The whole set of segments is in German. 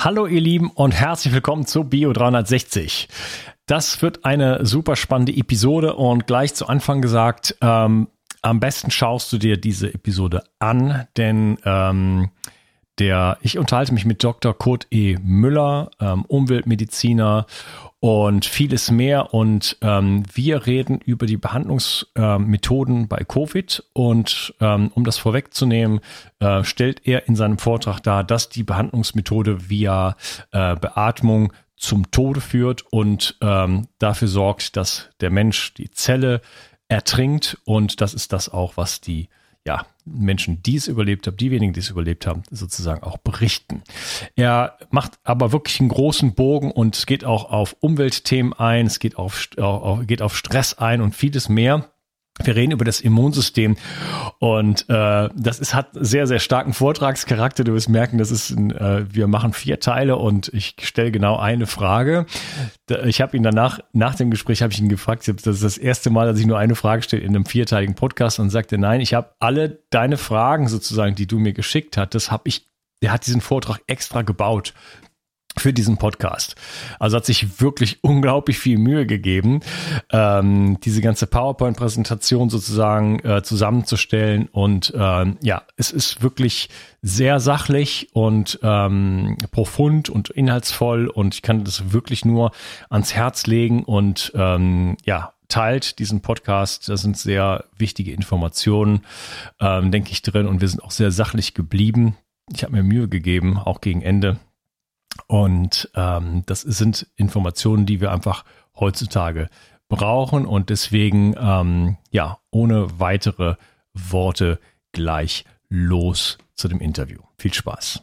Hallo ihr Lieben und herzlich willkommen zu Bio 360. Das wird eine super spannende Episode und gleich zu Anfang gesagt, ähm, am besten schaust du dir diese Episode an, denn ähm, der, ich unterhalte mich mit Dr. Kurt E. Müller, ähm, Umweltmediziner und vieles mehr. Und ähm, wir reden über die Behandlungsmethoden äh, bei Covid. Und ähm, um das vorwegzunehmen, äh, stellt er in seinem Vortrag dar, dass die Behandlungsmethode via äh, Beatmung zum Tode führt und ähm, dafür sorgt, dass der Mensch die Zelle ertrinkt. Und das ist das auch, was die ja, Menschen, die es überlebt haben, die wenigen, die es überlebt haben, sozusagen auch berichten. Er macht aber wirklich einen großen Bogen und geht auch auf Umweltthemen ein, es geht auf, geht auf Stress ein und vieles mehr. Wir reden über das Immunsystem und äh, das ist, hat sehr, sehr starken Vortragscharakter. Du wirst merken, das ist ein, äh, wir machen vier Teile und ich stelle genau eine Frage. Ich habe ihn danach, nach dem Gespräch habe ich ihn gefragt, das ist das erste Mal, dass ich nur eine Frage stelle in einem vierteiligen Podcast und sagte, nein, ich habe alle deine Fragen sozusagen, die du mir geschickt hast, das habe ich, der hat diesen Vortrag extra gebaut für diesen Podcast. Also hat sich wirklich unglaublich viel Mühe gegeben, ähm, diese ganze PowerPoint-Präsentation sozusagen äh, zusammenzustellen. Und ähm, ja, es ist wirklich sehr sachlich und ähm, profund und inhaltsvoll. Und ich kann das wirklich nur ans Herz legen und ähm, ja, teilt diesen Podcast. Da sind sehr wichtige Informationen, ähm, denke ich, drin. Und wir sind auch sehr sachlich geblieben. Ich habe mir Mühe gegeben, auch gegen Ende und ähm, das sind Informationen, die wir einfach heutzutage brauchen und deswegen ähm, ja ohne weitere Worte gleich los zu dem Interview. Viel Spaß.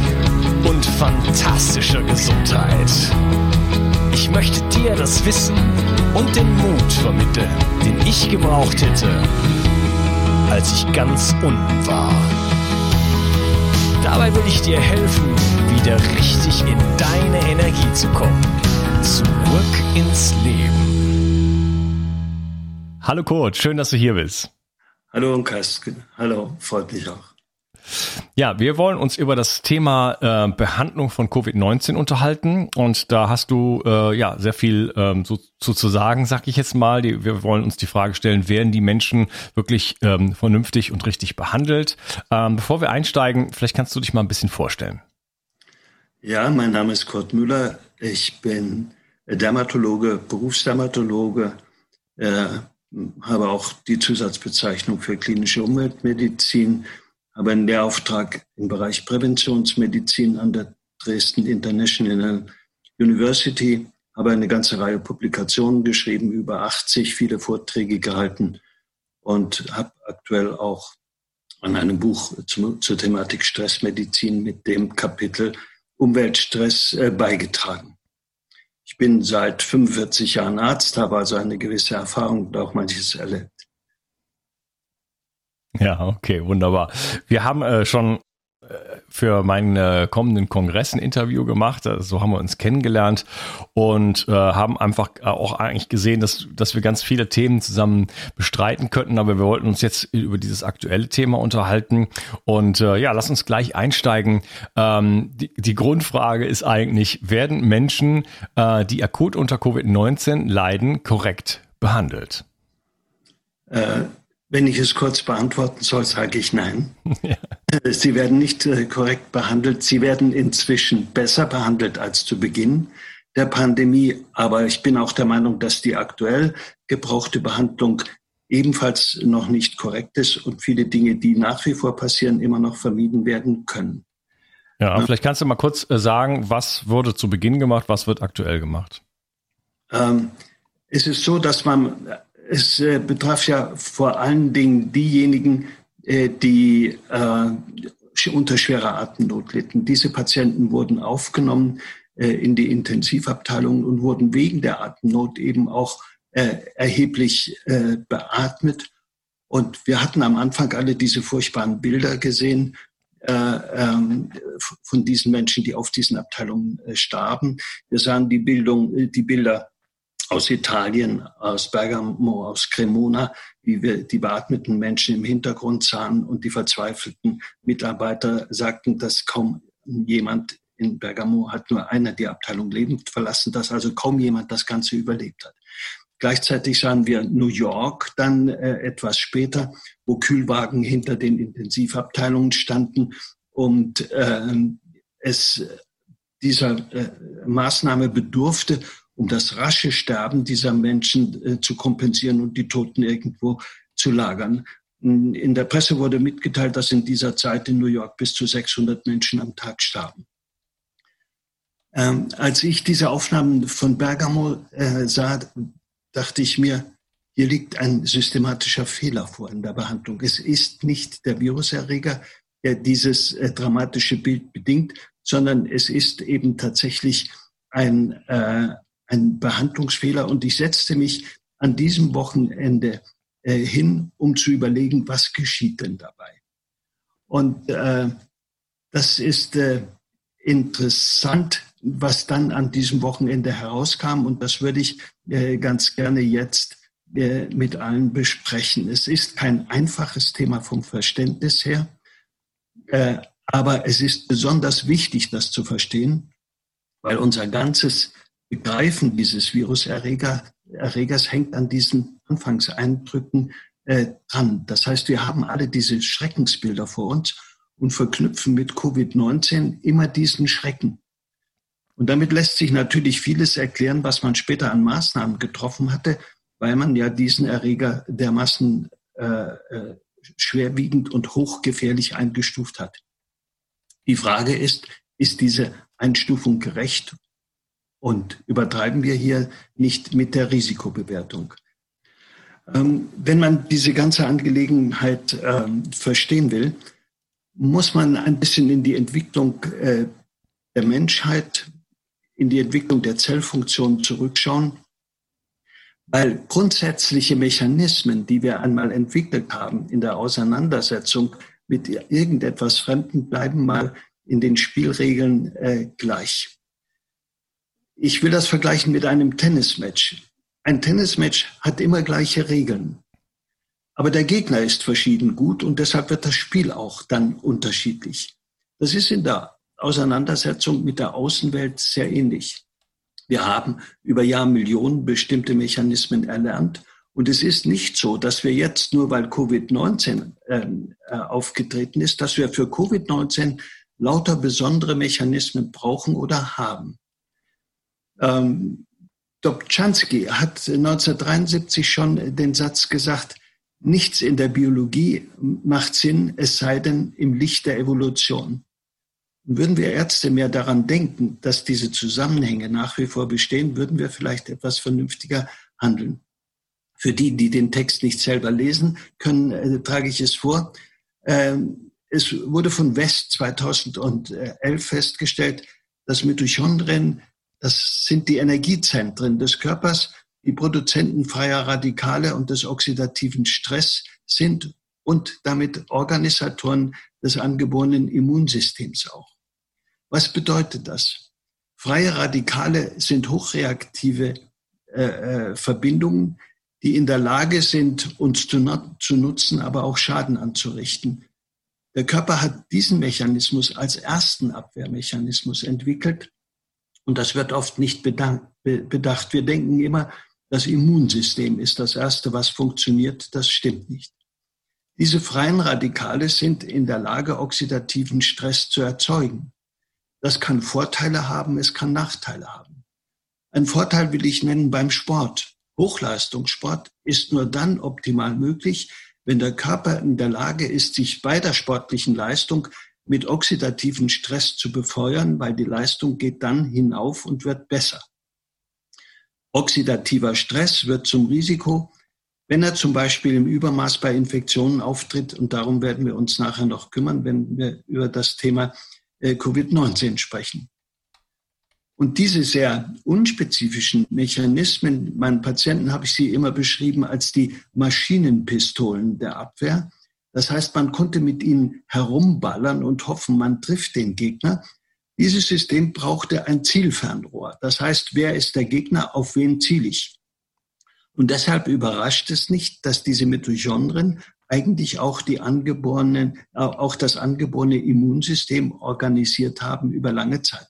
und fantastischer Gesundheit. Ich möchte dir das Wissen und den Mut vermitteln, den ich gebraucht hätte, als ich ganz unten war. Dabei will ich dir helfen, wieder richtig in deine Energie zu kommen. Zurück ins Leben. Hallo Kurt, schön, dass du hier bist. Hallo Unkas, hallo, freut mich auch. Ja, wir wollen uns über das Thema äh, Behandlung von Covid-19 unterhalten und da hast du äh, ja sehr viel ähm, so, so zu sagen, sag ich jetzt mal. Die, wir wollen uns die Frage stellen, werden die Menschen wirklich ähm, vernünftig und richtig behandelt? Ähm, bevor wir einsteigen, vielleicht kannst du dich mal ein bisschen vorstellen. Ja, mein Name ist Kurt Müller. Ich bin Dermatologe, Berufsdermatologe, äh, habe auch die Zusatzbezeichnung für klinische Umweltmedizin habe einen Lehrauftrag im Bereich Präventionsmedizin an der Dresden International University, habe eine ganze Reihe Publikationen geschrieben, über 80, viele Vorträge gehalten und habe aktuell auch an einem Buch zum, zur Thematik Stressmedizin mit dem Kapitel Umweltstress äh, beigetragen. Ich bin seit 45 Jahren Arzt, habe also eine gewisse Erfahrung und auch manches erlebt. Ja, okay, wunderbar. Wir haben äh, schon für meinen äh, kommenden Kongress ein Interview gemacht. Also, so haben wir uns kennengelernt und äh, haben einfach auch eigentlich gesehen, dass, dass wir ganz viele Themen zusammen bestreiten könnten. Aber wir wollten uns jetzt über dieses aktuelle Thema unterhalten. Und äh, ja, lass uns gleich einsteigen. Ähm, die, die Grundfrage ist eigentlich, werden Menschen, äh, die akut unter Covid-19 leiden, korrekt behandelt? Wenn ich es kurz beantworten soll, sage ich nein. Ja. Äh, sie werden nicht äh, korrekt behandelt. Sie werden inzwischen besser behandelt als zu Beginn der Pandemie. Aber ich bin auch der Meinung, dass die aktuell gebrauchte Behandlung ebenfalls noch nicht korrekt ist und viele Dinge, die nach wie vor passieren, immer noch vermieden werden können. Ja, ja. vielleicht kannst du mal kurz äh, sagen, was wurde zu Beginn gemacht, was wird aktuell gemacht? Ähm, es ist so, dass man es äh, betraf ja vor allen Dingen diejenigen, äh, die äh, unter schwerer Atemnot litten. Diese Patienten wurden aufgenommen äh, in die Intensivabteilung und wurden wegen der Atemnot eben auch äh, erheblich äh, beatmet. Und wir hatten am Anfang alle diese furchtbaren Bilder gesehen ähm, von diesen Menschen, die auf diesen Abteilungen starben. Wir sahen die Bildung, die Bilder aus Italien, aus Bergamo, aus Cremona, wie wir die beatmeten Menschen im Hintergrund sahen und die verzweifelten Mitarbeiter sagten, dass kaum jemand in Bergamo hat nur einer die Abteilung lebend verlassen, dass also kaum jemand das Ganze überlebt hat. Gleichzeitig sahen wir New York dann äh, etwas später, wo Kühlwagen hinter den Intensivabteilungen standen und äh, es dieser äh, Maßnahme bedurfte, um das rasche Sterben dieser Menschen äh, zu kompensieren und die Toten irgendwo zu lagern. In der Presse wurde mitgeteilt, dass in dieser Zeit in New York bis zu 600 Menschen am Tag starben. Ähm, als ich diese Aufnahmen von Bergamo äh, sah, dachte ich mir, hier liegt ein systematischer Fehler vor in der Behandlung. Es ist nicht der Viruserreger, der dieses äh, dramatische Bild bedingt, sondern es ist eben tatsächlich ein, äh, ein Behandlungsfehler. Und ich setzte mich an diesem Wochenende äh, hin, um zu überlegen, was geschieht denn dabei. Und äh, das ist äh, interessant, was dann an diesem Wochenende herauskam. Und das würde ich äh, ganz gerne jetzt äh, mit allen besprechen. Es ist kein einfaches Thema vom Verständnis her, äh, aber es ist besonders wichtig, das zu verstehen, weil unser ganzes Begreifen dieses Viruserregers hängt an diesen Anfangseindrücken äh, dran. Das heißt, wir haben alle diese Schreckensbilder vor uns und verknüpfen mit Covid-19 immer diesen Schrecken. Und damit lässt sich natürlich vieles erklären, was man später an Maßnahmen getroffen hatte, weil man ja diesen Erreger dermaßen äh, äh, schwerwiegend und hochgefährlich eingestuft hat. Die Frage ist, ist diese Einstufung gerecht und übertreiben wir hier nicht mit der Risikobewertung. Ähm, wenn man diese ganze Angelegenheit ähm, verstehen will, muss man ein bisschen in die Entwicklung äh, der Menschheit, in die Entwicklung der Zellfunktion zurückschauen, weil grundsätzliche Mechanismen, die wir einmal entwickelt haben in der Auseinandersetzung mit irgendetwas Fremden, bleiben mal in den Spielregeln äh, gleich. Ich will das vergleichen mit einem Tennismatch. Ein Tennismatch hat immer gleiche Regeln. Aber der Gegner ist verschieden gut und deshalb wird das Spiel auch dann unterschiedlich. Das ist in der Auseinandersetzung mit der Außenwelt sehr ähnlich. Wir haben über Jahrmillionen bestimmte Mechanismen erlernt und es ist nicht so, dass wir jetzt nur, weil Covid-19 ähm, äh, aufgetreten ist, dass wir für Covid-19 lauter besondere Mechanismen brauchen oder haben. Ähm, Dobzhansky hat 1973 schon den Satz gesagt, nichts in der Biologie macht Sinn, es sei denn im Licht der Evolution. Und würden wir Ärzte mehr daran denken, dass diese Zusammenhänge nach wie vor bestehen, würden wir vielleicht etwas vernünftiger handeln. Für die, die den Text nicht selber lesen können, äh, trage ich es vor. Ähm, es wurde von West 2011 festgestellt, dass Mitochondrien das sind die Energiezentren des Körpers, die Produzenten freier Radikale und des oxidativen Stress sind und damit Organisatoren des angeborenen Immunsystems auch. Was bedeutet das? Freie Radikale sind hochreaktive äh, äh, Verbindungen, die in der Lage sind, uns zu, zu nutzen, aber auch Schaden anzurichten. Der Körper hat diesen Mechanismus als ersten Abwehrmechanismus entwickelt und das wird oft nicht bedacht. Wir denken immer, das Immunsystem ist das Erste, was funktioniert. Das stimmt nicht. Diese freien Radikale sind in der Lage, oxidativen Stress zu erzeugen. Das kann Vorteile haben, es kann Nachteile haben. Ein Vorteil will ich nennen beim Sport. Hochleistungssport ist nur dann optimal möglich, wenn der Körper in der Lage ist, sich bei der sportlichen Leistung mit oxidativen Stress zu befeuern, weil die Leistung geht dann hinauf und wird besser. Oxidativer Stress wird zum Risiko, wenn er zum Beispiel im Übermaß bei Infektionen auftritt. Und darum werden wir uns nachher noch kümmern, wenn wir über das Thema äh, Covid-19 sprechen. Und diese sehr unspezifischen Mechanismen, meinen Patienten habe ich sie immer beschrieben als die Maschinenpistolen der Abwehr. Das heißt, man konnte mit ihnen herumballern und hoffen, man trifft den Gegner. Dieses System brauchte ein Zielfernrohr. Das heißt, wer ist der Gegner, auf wen ziele ich? Und deshalb überrascht es nicht, dass diese Mitochondrien eigentlich auch die angeborenen, auch das angeborene Immunsystem organisiert haben über lange Zeit.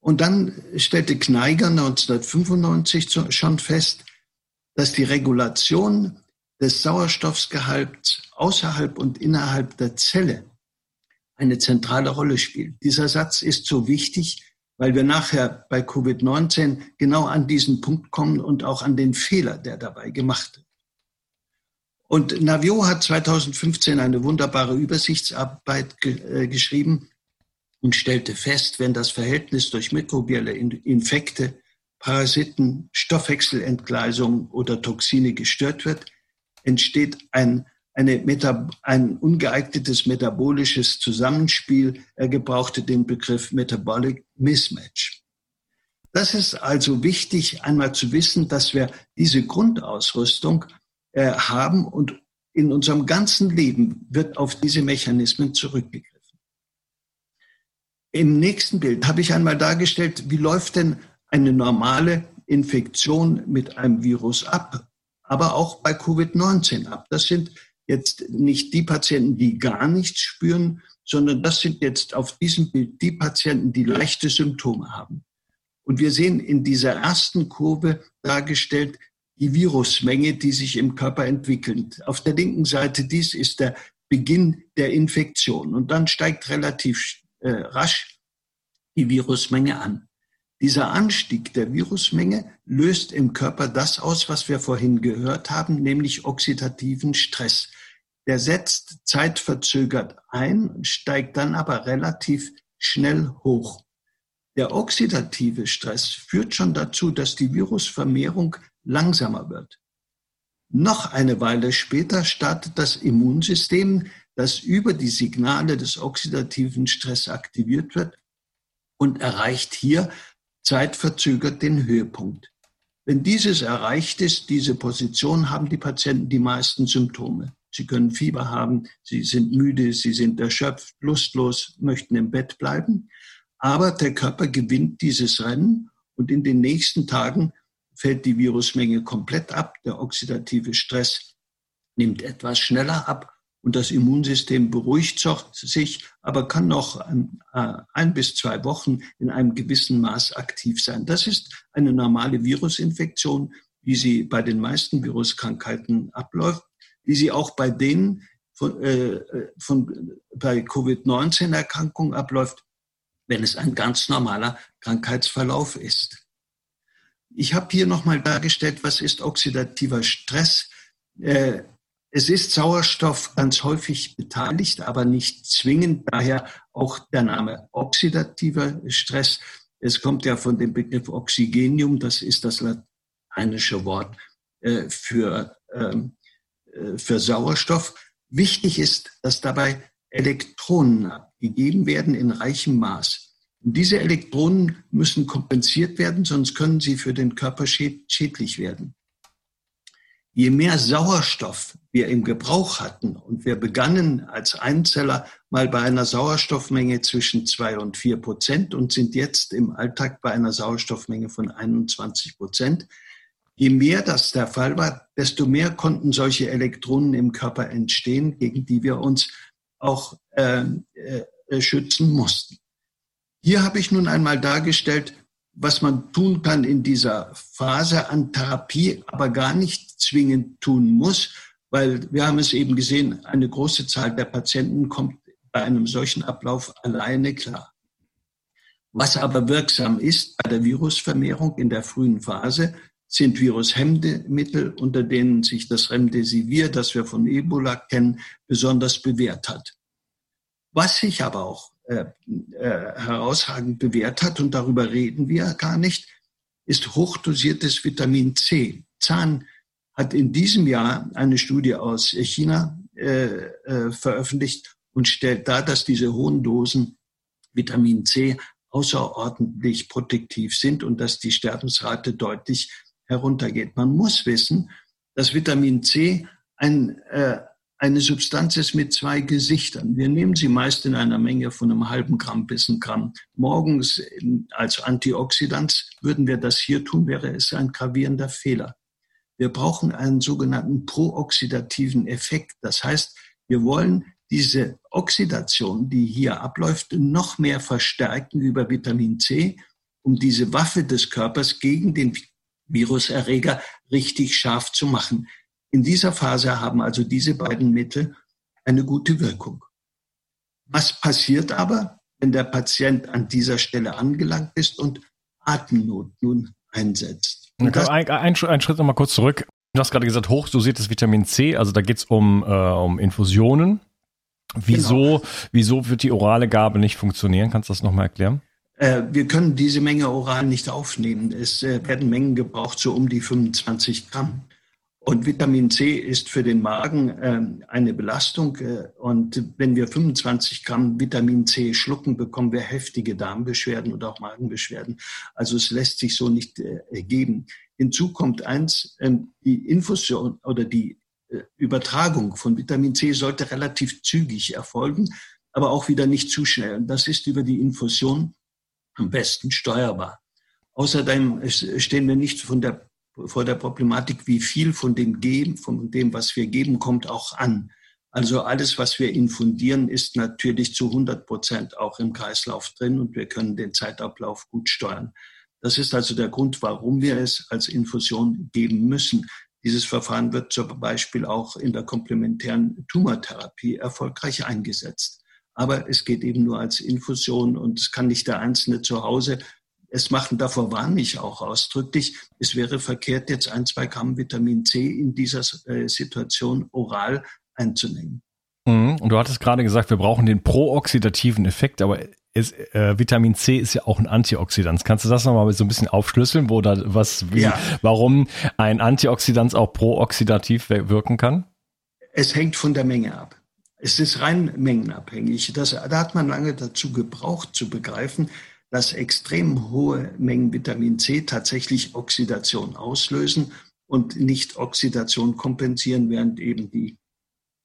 Und dann stellte Kneiger 1995 schon fest, dass die Regulation des Sauerstoffgehalts außerhalb und innerhalb der Zelle eine zentrale Rolle spielt. Dieser Satz ist so wichtig, weil wir nachher bei Covid-19 genau an diesen Punkt kommen und auch an den Fehler, der dabei gemacht wird. Und Navio hat 2015 eine wunderbare Übersichtsarbeit ge äh, geschrieben, und stellte fest, wenn das Verhältnis durch mikrobielle Infekte, Parasiten, Stoffwechselentgleisung oder Toxine gestört wird, entsteht ein, Meta, ein ungeeignetes metabolisches Zusammenspiel. Er gebrauchte den Begriff Metabolic Mismatch. Das ist also wichtig, einmal zu wissen, dass wir diese Grundausrüstung äh, haben und in unserem ganzen Leben wird auf diese Mechanismen zurückgegriffen. Im nächsten Bild habe ich einmal dargestellt, wie läuft denn eine normale Infektion mit einem Virus ab, aber auch bei Covid-19 ab. Das sind jetzt nicht die Patienten, die gar nichts spüren, sondern das sind jetzt auf diesem Bild die Patienten, die leichte Symptome haben. Und wir sehen in dieser ersten Kurve dargestellt die Virusmenge, die sich im Körper entwickelt. Auf der linken Seite dies ist der Beginn der Infektion und dann steigt relativ äh, rasch die Virusmenge an. Dieser Anstieg der Virusmenge löst im Körper das aus, was wir vorhin gehört haben, nämlich oxidativen Stress. Der setzt zeitverzögert ein steigt dann aber relativ schnell hoch. Der oxidative Stress führt schon dazu, dass die Virusvermehrung langsamer wird. Noch eine Weile später startet das Immunsystem das über die Signale des oxidativen Stress aktiviert wird und erreicht hier zeitverzögert den Höhepunkt. Wenn dieses erreicht ist, diese Position, haben die Patienten die meisten Symptome. Sie können Fieber haben, sie sind müde, sie sind erschöpft, lustlos, möchten im Bett bleiben. Aber der Körper gewinnt dieses Rennen und in den nächsten Tagen fällt die Virusmenge komplett ab. Der oxidative Stress nimmt etwas schneller ab und das Immunsystem beruhigt sich, aber kann noch äh, ein bis zwei Wochen in einem gewissen Maß aktiv sein. Das ist eine normale Virusinfektion, wie sie bei den meisten Viruskrankheiten abläuft, wie sie auch bei denen von, äh, von bei Covid-19-Erkrankungen abläuft, wenn es ein ganz normaler Krankheitsverlauf ist. Ich habe hier nochmal dargestellt, was ist oxidativer Stress. Äh, es ist Sauerstoff ganz häufig beteiligt, aber nicht zwingend. Daher auch der Name oxidativer Stress. Es kommt ja von dem Begriff Oxygenium, das ist das lateinische Wort äh, für, ähm, äh, für Sauerstoff. Wichtig ist, dass dabei Elektronen abgegeben werden in reichem Maß. Und diese Elektronen müssen kompensiert werden, sonst können sie für den Körper schädlich werden. Je mehr Sauerstoff wir im Gebrauch hatten. Und wir begannen als Einzeller mal bei einer Sauerstoffmenge zwischen zwei und vier Prozent und sind jetzt im Alltag bei einer Sauerstoffmenge von 21 Prozent. Je mehr das der Fall war, desto mehr konnten solche Elektronen im Körper entstehen, gegen die wir uns auch äh, äh, schützen mussten. Hier habe ich nun einmal dargestellt, was man tun kann in dieser Phase an Therapie, aber gar nicht zwingend tun muss, weil wir haben es eben gesehen, eine große Zahl der Patienten kommt bei einem solchen Ablauf alleine klar. Was aber wirksam ist bei der Virusvermehrung in der frühen Phase, sind Virushemmmittel, unter denen sich das Remdesivir, das wir von Ebola kennen, besonders bewährt hat. Was sich aber auch äh, äh, herausragend bewährt hat, und darüber reden wir gar nicht, ist hochdosiertes Vitamin C. Zahn hat in diesem Jahr eine Studie aus China äh, äh, veröffentlicht und stellt dar, dass diese hohen Dosen Vitamin C außerordentlich protektiv sind und dass die Sterbensrate deutlich heruntergeht. Man muss wissen, dass Vitamin C ein, äh, eine Substanz ist mit zwei Gesichtern. Wir nehmen sie meist in einer Menge von einem halben Gramm bis ein Gramm. Morgens als Antioxidant würden wir das hier tun, wäre es ein gravierender Fehler. Wir brauchen einen sogenannten prooxidativen Effekt. Das heißt, wir wollen diese Oxidation, die hier abläuft, noch mehr verstärken über Vitamin C, um diese Waffe des Körpers gegen den Viruserreger richtig scharf zu machen. In dieser Phase haben also diese beiden Mittel eine gute Wirkung. Was passiert aber, wenn der Patient an dieser Stelle angelangt ist und Atemnot nun einsetzt? Okay, ein, ein, ein Schritt nochmal kurz zurück. Du hast gerade gesagt, hochdosiertes Vitamin C, also da geht es um, äh, um Infusionen. Wieso, genau. wieso wird die orale Gabe nicht funktionieren? Kannst du das nochmal erklären? Äh, wir können diese Menge oral nicht aufnehmen. Es äh, werden Mengen gebraucht, so um die 25 Gramm. Und Vitamin C ist für den Magen äh, eine Belastung. Äh, und wenn wir 25 Gramm Vitamin C schlucken, bekommen wir heftige Darmbeschwerden und auch Magenbeschwerden. Also es lässt sich so nicht äh, geben. Hinzu kommt eins, ähm, die Infusion oder die äh, Übertragung von Vitamin C sollte relativ zügig erfolgen, aber auch wieder nicht zu schnell. Und das ist über die Infusion am besten steuerbar. Außerdem stehen wir nicht von der vor der Problematik, wie viel von dem Geben, von dem, was wir geben, kommt auch an. Also alles, was wir infundieren, ist natürlich zu 100 Prozent auch im Kreislauf drin und wir können den Zeitablauf gut steuern. Das ist also der Grund, warum wir es als Infusion geben müssen. Dieses Verfahren wird zum Beispiel auch in der komplementären Tumortherapie erfolgreich eingesetzt. Aber es geht eben nur als Infusion und es kann nicht der Einzelne zu Hause es machen, davor warne ich auch ausdrücklich, es wäre verkehrt, jetzt ein, zwei Gramm Vitamin C in dieser äh, Situation oral einzunehmen. Mhm. Und du hattest gerade gesagt, wir brauchen den prooxidativen Effekt, aber ist, äh, Vitamin C ist ja auch ein Antioxidant. Kannst du das nochmal so ein bisschen aufschlüsseln, wo da was, wie, ja. warum ein Antioxidant auch prooxidativ wirken kann? Es hängt von der Menge ab. Es ist rein mengenabhängig. Das, da hat man lange dazu gebraucht, zu begreifen, dass extrem hohe Mengen Vitamin C tatsächlich Oxidation auslösen und nicht Oxidation kompensieren, während eben die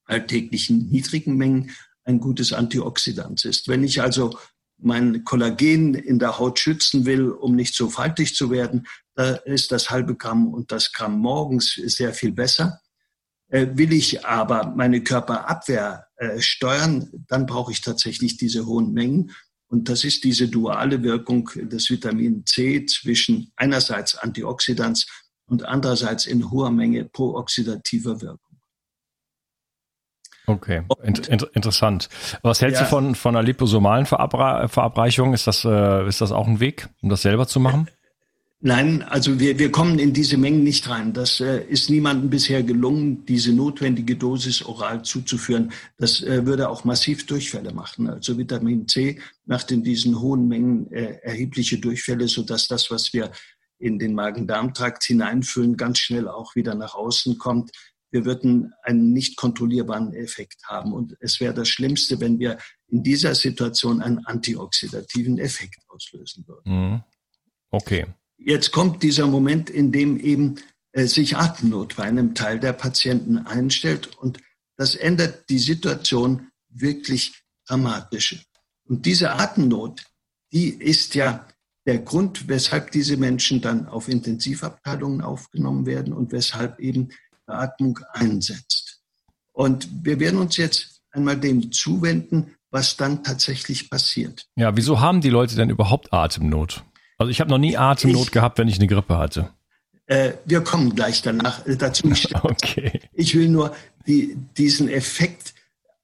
alltäglichen niedrigen Mengen ein gutes Antioxidant ist. Wenn ich also mein Kollagen in der Haut schützen will, um nicht so faltig zu werden, da ist das halbe Gramm und das Gramm morgens sehr viel besser. Äh, will ich aber meine Körperabwehr äh, steuern, dann brauche ich tatsächlich diese hohen Mengen. Und das ist diese duale Wirkung des Vitamin C zwischen einerseits Antioxidants und andererseits in hoher Menge prooxidativer Wirkung. Okay, Int inter interessant. Was hältst ja. du von, von einer liposomalen Verabreichung? Ist das, äh, ist das auch ein Weg, um das selber zu machen? Nein, also wir, wir kommen in diese Mengen nicht rein. Das äh, ist niemandem bisher gelungen, diese notwendige Dosis oral zuzuführen. Das äh, würde auch massiv Durchfälle machen. Also Vitamin C macht in diesen hohen Mengen äh, erhebliche Durchfälle, sodass das, was wir in den Magen-Darm-Trakt hineinfüllen, ganz schnell auch wieder nach außen kommt. Wir würden einen nicht kontrollierbaren Effekt haben. Und es wäre das Schlimmste, wenn wir in dieser Situation einen antioxidativen Effekt auslösen würden. Mhm. Okay. Jetzt kommt dieser Moment, in dem eben äh, sich Atemnot bei einem Teil der Patienten einstellt. Und das ändert die Situation wirklich dramatisch. Und diese Atemnot, die ist ja der Grund, weshalb diese Menschen dann auf Intensivabteilungen aufgenommen werden und weshalb eben Beatmung einsetzt. Und wir werden uns jetzt einmal dem zuwenden, was dann tatsächlich passiert. Ja, wieso haben die Leute denn überhaupt Atemnot? Also ich habe noch nie Atemnot ich, gehabt, wenn ich eine Grippe hatte. Äh, wir kommen gleich danach äh, dazu. okay. Ich will nur die, diesen Effekt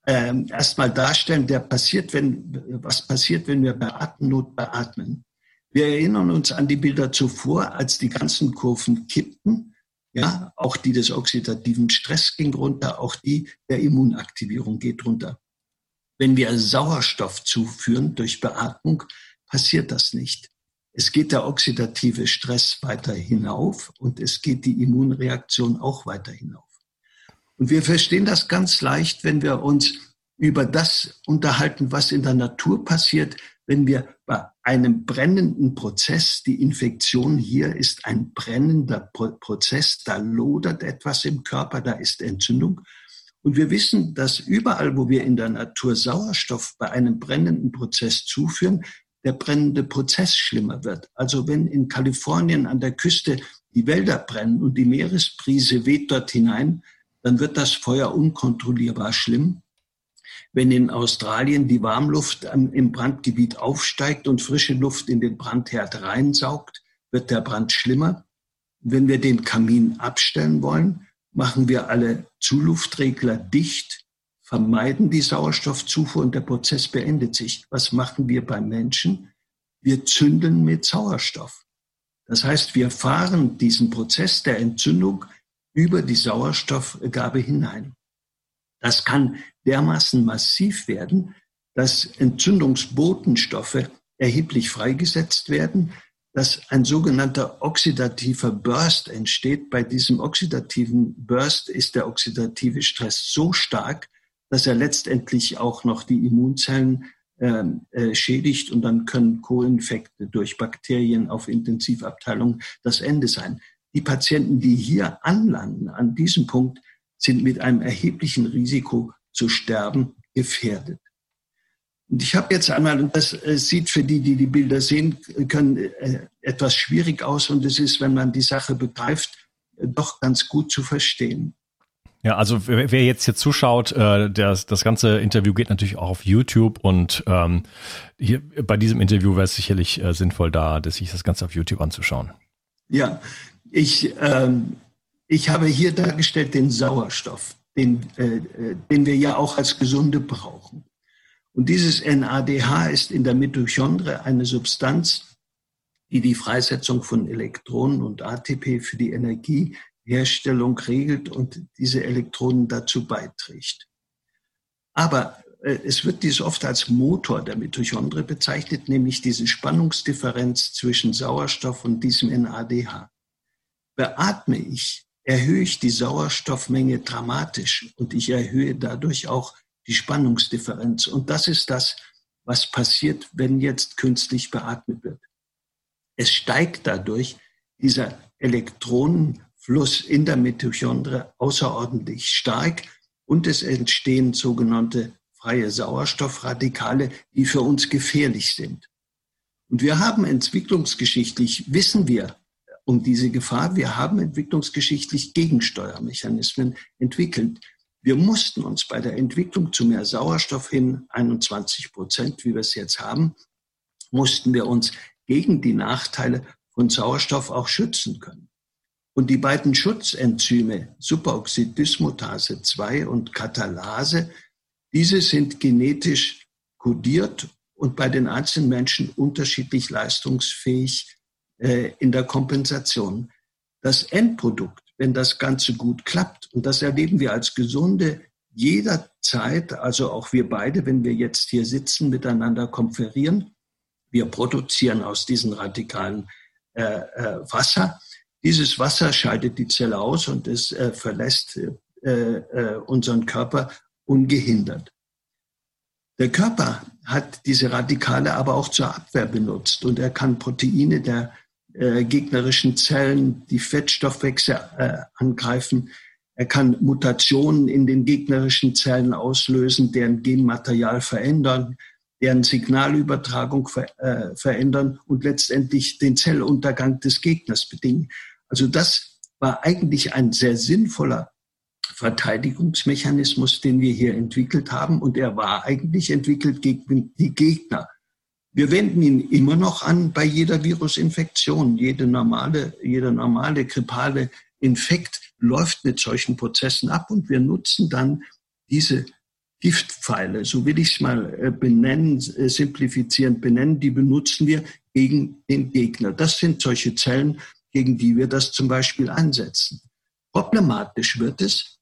äh, erstmal darstellen, der passiert, wenn was passiert, wenn wir bei Atemnot beatmen. Wir erinnern uns an die Bilder zuvor, als die ganzen Kurven kippten. Ja, auch die des oxidativen Stress ging runter, auch die der Immunaktivierung geht runter. Wenn wir Sauerstoff zuführen durch Beatmung, passiert das nicht. Es geht der oxidative Stress weiter hinauf und es geht die Immunreaktion auch weiter hinauf. Und wir verstehen das ganz leicht, wenn wir uns über das unterhalten, was in der Natur passiert, wenn wir bei einem brennenden Prozess, die Infektion hier ist ein brennender Prozess, da lodert etwas im Körper, da ist Entzündung. Und wir wissen, dass überall, wo wir in der Natur Sauerstoff bei einem brennenden Prozess zuführen, der brennende Prozess schlimmer wird. Also wenn in Kalifornien an der Küste die Wälder brennen und die Meeresbrise weht dort hinein, dann wird das Feuer unkontrollierbar schlimm. Wenn in Australien die Warmluft im Brandgebiet aufsteigt und frische Luft in den Brandherd reinsaugt, wird der Brand schlimmer. Wenn wir den Kamin abstellen wollen, machen wir alle Zuluftregler dicht, vermeiden die Sauerstoffzufuhr und der Prozess beendet sich. Was machen wir beim Menschen? Wir zünden mit Sauerstoff. Das heißt, wir fahren diesen Prozess der Entzündung über die Sauerstoffgabe hinein. Das kann dermaßen massiv werden, dass Entzündungsbotenstoffe erheblich freigesetzt werden, dass ein sogenannter oxidativer Burst entsteht. Bei diesem oxidativen Burst ist der oxidative Stress so stark, dass er letztendlich auch noch die Immunzellen äh, äh, schädigt und dann können Co-Infekte durch Bakterien auf Intensivabteilungen das Ende sein. Die Patienten, die hier anlanden, an diesem Punkt, sind mit einem erheblichen Risiko zu sterben gefährdet. Und ich habe jetzt einmal, und das äh, sieht für die, die die Bilder sehen können, äh, etwas schwierig aus. Und es ist, wenn man die Sache begreift, äh, doch ganz gut zu verstehen. Ja, also wer, jetzt hier zuschaut, äh, das, das ganze Interview geht natürlich auch auf YouTube und ähm, hier bei diesem Interview wäre es sicherlich äh, sinnvoll, da dass sich das Ganze auf YouTube anzuschauen. Ja, ich, ähm, ich habe hier dargestellt den Sauerstoff, den, äh, den wir ja auch als Gesunde brauchen. Und dieses NADH ist in der Mitochondrie eine Substanz, die die Freisetzung von Elektronen und ATP für die Energieherstellung regelt und diese Elektronen dazu beiträgt. Aber äh, es wird dies oft als Motor der Mitochondrie bezeichnet, nämlich diese Spannungsdifferenz zwischen Sauerstoff und diesem NADH. Beatme ich, erhöhe ich die Sauerstoffmenge dramatisch und ich erhöhe dadurch auch die Spannungsdifferenz. Und das ist das, was passiert, wenn jetzt künstlich beatmet wird. Es steigt dadurch dieser Elektronenfluss in der Mitochondrie außerordentlich stark und es entstehen sogenannte freie Sauerstoffradikale, die für uns gefährlich sind. Und wir haben entwicklungsgeschichtlich, wissen wir um diese Gefahr, wir haben entwicklungsgeschichtlich Gegensteuermechanismen entwickelt. Wir mussten uns bei der Entwicklung zu mehr Sauerstoff hin, 21 Prozent, wie wir es jetzt haben, mussten wir uns gegen die Nachteile von Sauerstoff auch schützen können. Und die beiden Schutzenzyme, Superoxidismutase 2 und Katalase, diese sind genetisch kodiert und bei den einzelnen Menschen unterschiedlich leistungsfähig äh, in der Kompensation. Das Endprodukt wenn das Ganze gut klappt. Und das erleben wir als Gesunde jederzeit, also auch wir beide, wenn wir jetzt hier sitzen, miteinander konferieren. Wir produzieren aus diesen Radikalen äh, äh, Wasser. Dieses Wasser scheidet die Zelle aus und es äh, verlässt äh, äh, unseren Körper ungehindert. Der Körper hat diese Radikale aber auch zur Abwehr benutzt und er kann Proteine der äh, gegnerischen Zellen die Fettstoffwechsel äh, angreifen. Er kann Mutationen in den gegnerischen Zellen auslösen, deren Genmaterial verändern, deren Signalübertragung ver, äh, verändern und letztendlich den Zelluntergang des Gegners bedingen. Also das war eigentlich ein sehr sinnvoller Verteidigungsmechanismus, den wir hier entwickelt haben. Und er war eigentlich entwickelt gegen die Gegner. Wir wenden ihn immer noch an bei jeder Virusinfektion. Jede normale, jeder normale grippale Infekt läuft mit solchen Prozessen ab und wir nutzen dann diese Giftpfeile, so will ich es mal äh, benennen, äh, simplifizierend benennen, die benutzen wir gegen den Gegner. Das sind solche Zellen, gegen die wir das zum Beispiel einsetzen. Problematisch wird es,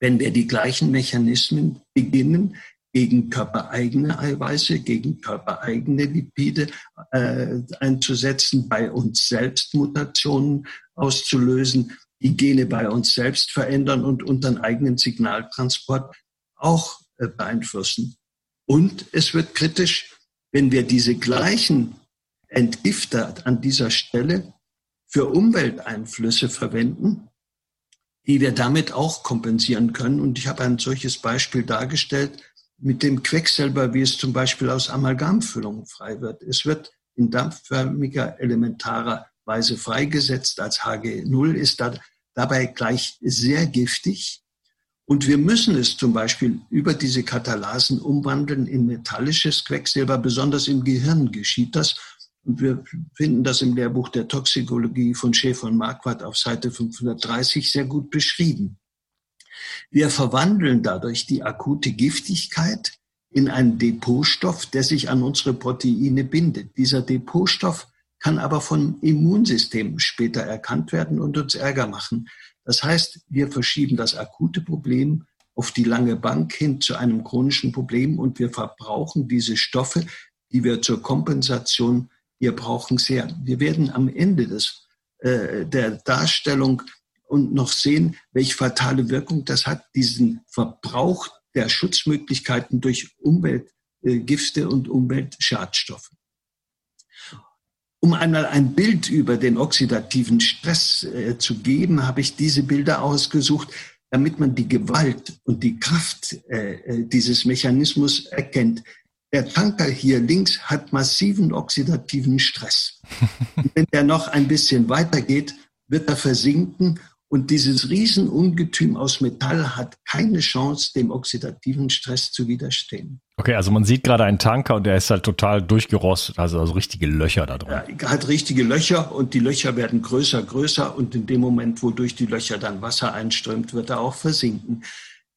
wenn wir die gleichen Mechanismen beginnen, gegen körpereigene Eiweiße, gegen körpereigene Lipide äh, einzusetzen, bei uns selbst Mutationen auszulösen, die Gene bei uns selbst verändern und unseren eigenen Signaltransport auch äh, beeinflussen. Und es wird kritisch, wenn wir diese gleichen Entgifter an dieser Stelle für Umwelteinflüsse verwenden, die wir damit auch kompensieren können. Und ich habe ein solches Beispiel dargestellt mit dem Quecksilber, wie es zum Beispiel aus Amalgamfüllungen frei wird. Es wird in dampfförmiger, elementarer Weise freigesetzt als HG0, ist da, dabei gleich sehr giftig. Und wir müssen es zum Beispiel über diese Katalasen umwandeln in metallisches Quecksilber. Besonders im Gehirn geschieht das. Wir finden das im Lehrbuch der Toxikologie von Schäfer und Marquardt auf Seite 530 sehr gut beschrieben. Wir verwandeln dadurch die akute Giftigkeit in einen Depotstoff, der sich an unsere Proteine bindet. Dieser Depotstoff kann aber vom Immunsystem später erkannt werden und uns Ärger machen. Das heißt, wir verschieben das akute Problem auf die lange Bank hin zu einem chronischen Problem und wir verbrauchen diese Stoffe, die wir zur Kompensation wir brauchen sehr. Wir werden am Ende des, äh, der Darstellung und noch sehen, welche fatale Wirkung das hat, diesen Verbrauch der Schutzmöglichkeiten durch Umweltgifte und Umweltschadstoffe. Um einmal ein Bild über den oxidativen Stress äh, zu geben, habe ich diese Bilder ausgesucht, damit man die Gewalt und die Kraft äh, äh dieses Mechanismus erkennt. Der Tanker hier links hat massiven oxidativen Stress. wenn der noch ein bisschen weitergeht, wird er versinken und dieses Riesenungetüm aus Metall hat keine Chance, dem oxidativen Stress zu widerstehen. Okay, also man sieht gerade einen Tanker und der ist halt total durchgerostet, also, also richtige Löcher da drin. Er hat richtige Löcher und die Löcher werden größer, größer und in dem Moment, wo durch die Löcher dann Wasser einströmt, wird er auch versinken.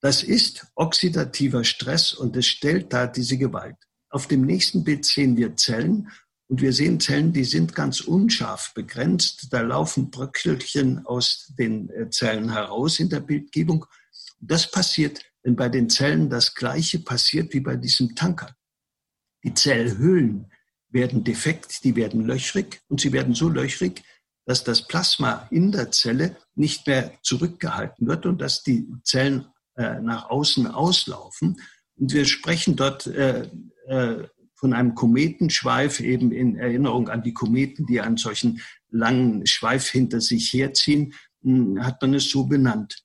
Das ist oxidativer Stress und es stellt da diese Gewalt. Auf dem nächsten Bild sehen wir Zellen und wir sehen Zellen, die sind ganz unscharf begrenzt. Da laufen Bröckelchen aus den äh, Zellen heraus in der Bildgebung. Das passiert, wenn bei den Zellen das Gleiche passiert wie bei diesem Tanker. Die Zellhüllen werden defekt, die werden löchrig und sie werden so löchrig, dass das Plasma in der Zelle nicht mehr zurückgehalten wird und dass die Zellen nach außen auslaufen. Und wir sprechen dort äh, äh, von einem Kometenschweif eben in Erinnerung an die Kometen, die einen solchen langen Schweif hinter sich herziehen, hm, hat man es so benannt.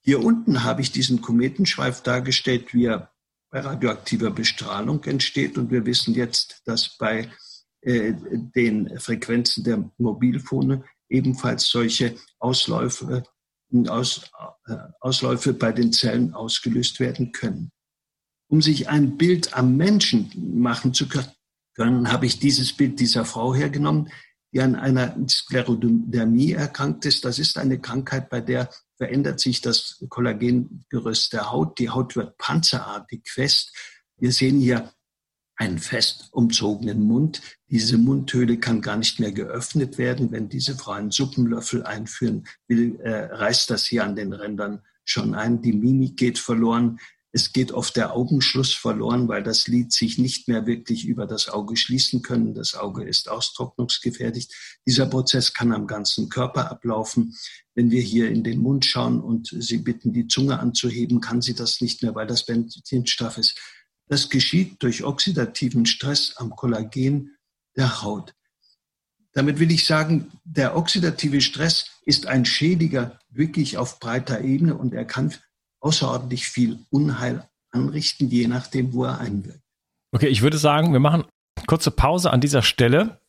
Hier unten habe ich diesen Kometenschweif dargestellt, wie er bei radioaktiver Bestrahlung entsteht. Und wir wissen jetzt, dass bei äh, den Frequenzen der Mobilfone ebenfalls solche Ausläufe, Aus, äh, Ausläufe bei den Zellen ausgelöst werden können. Um sich ein Bild am Menschen machen zu können, habe ich dieses Bild dieser Frau hergenommen, die an einer Sklerodermie erkrankt ist. Das ist eine Krankheit, bei der verändert sich das Kollagengerüst der Haut. Die Haut wird panzerartig fest. Wir sehen hier einen fest umzogenen Mund. Diese Mundhöhle kann gar nicht mehr geöffnet werden. Wenn diese Frau einen Suppenlöffel einführen will, äh, reißt das hier an den Rändern schon ein. Die Mimik geht verloren. Es geht oft der Augenschluss verloren, weil das Lid sich nicht mehr wirklich über das Auge schließen können. Das Auge ist austrocknungsgefährdet. Dieser Prozess kann am ganzen Körper ablaufen. Wenn wir hier in den Mund schauen und Sie bitten, die Zunge anzuheben, kann sie das nicht mehr, weil das Benzinstoff ist. Das geschieht durch oxidativen Stress am Kollagen der Haut. damit will ich sagen, der oxidative Stress ist ein Schädiger wirklich auf breiter Ebene und er kann außerordentlich viel Unheil anrichten, je nachdem, wo er einwirkt. Okay, ich würde sagen, wir machen kurze Pause an dieser Stelle.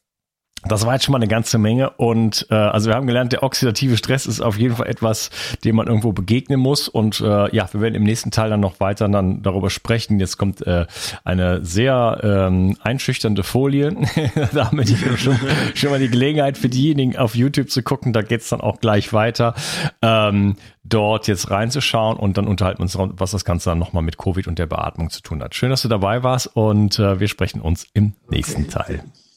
Das war jetzt schon mal eine ganze Menge und äh, also wir haben gelernt, der oxidative Stress ist auf jeden Fall etwas, dem man irgendwo begegnen muss und äh, ja, wir werden im nächsten Teil dann noch weiter dann darüber sprechen. Jetzt kommt äh, eine sehr ähm, einschüchternde Folie. da haben wir schon, schon mal die Gelegenheit für diejenigen auf YouTube zu gucken. Da geht's dann auch gleich weiter. Ähm, dort jetzt reinzuschauen und dann unterhalten wir uns, was das Ganze dann nochmal mit Covid und der Beatmung zu tun hat. Schön, dass du dabei warst und äh, wir sprechen uns im nächsten okay. Teil.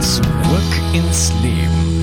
Zurück ins Leben.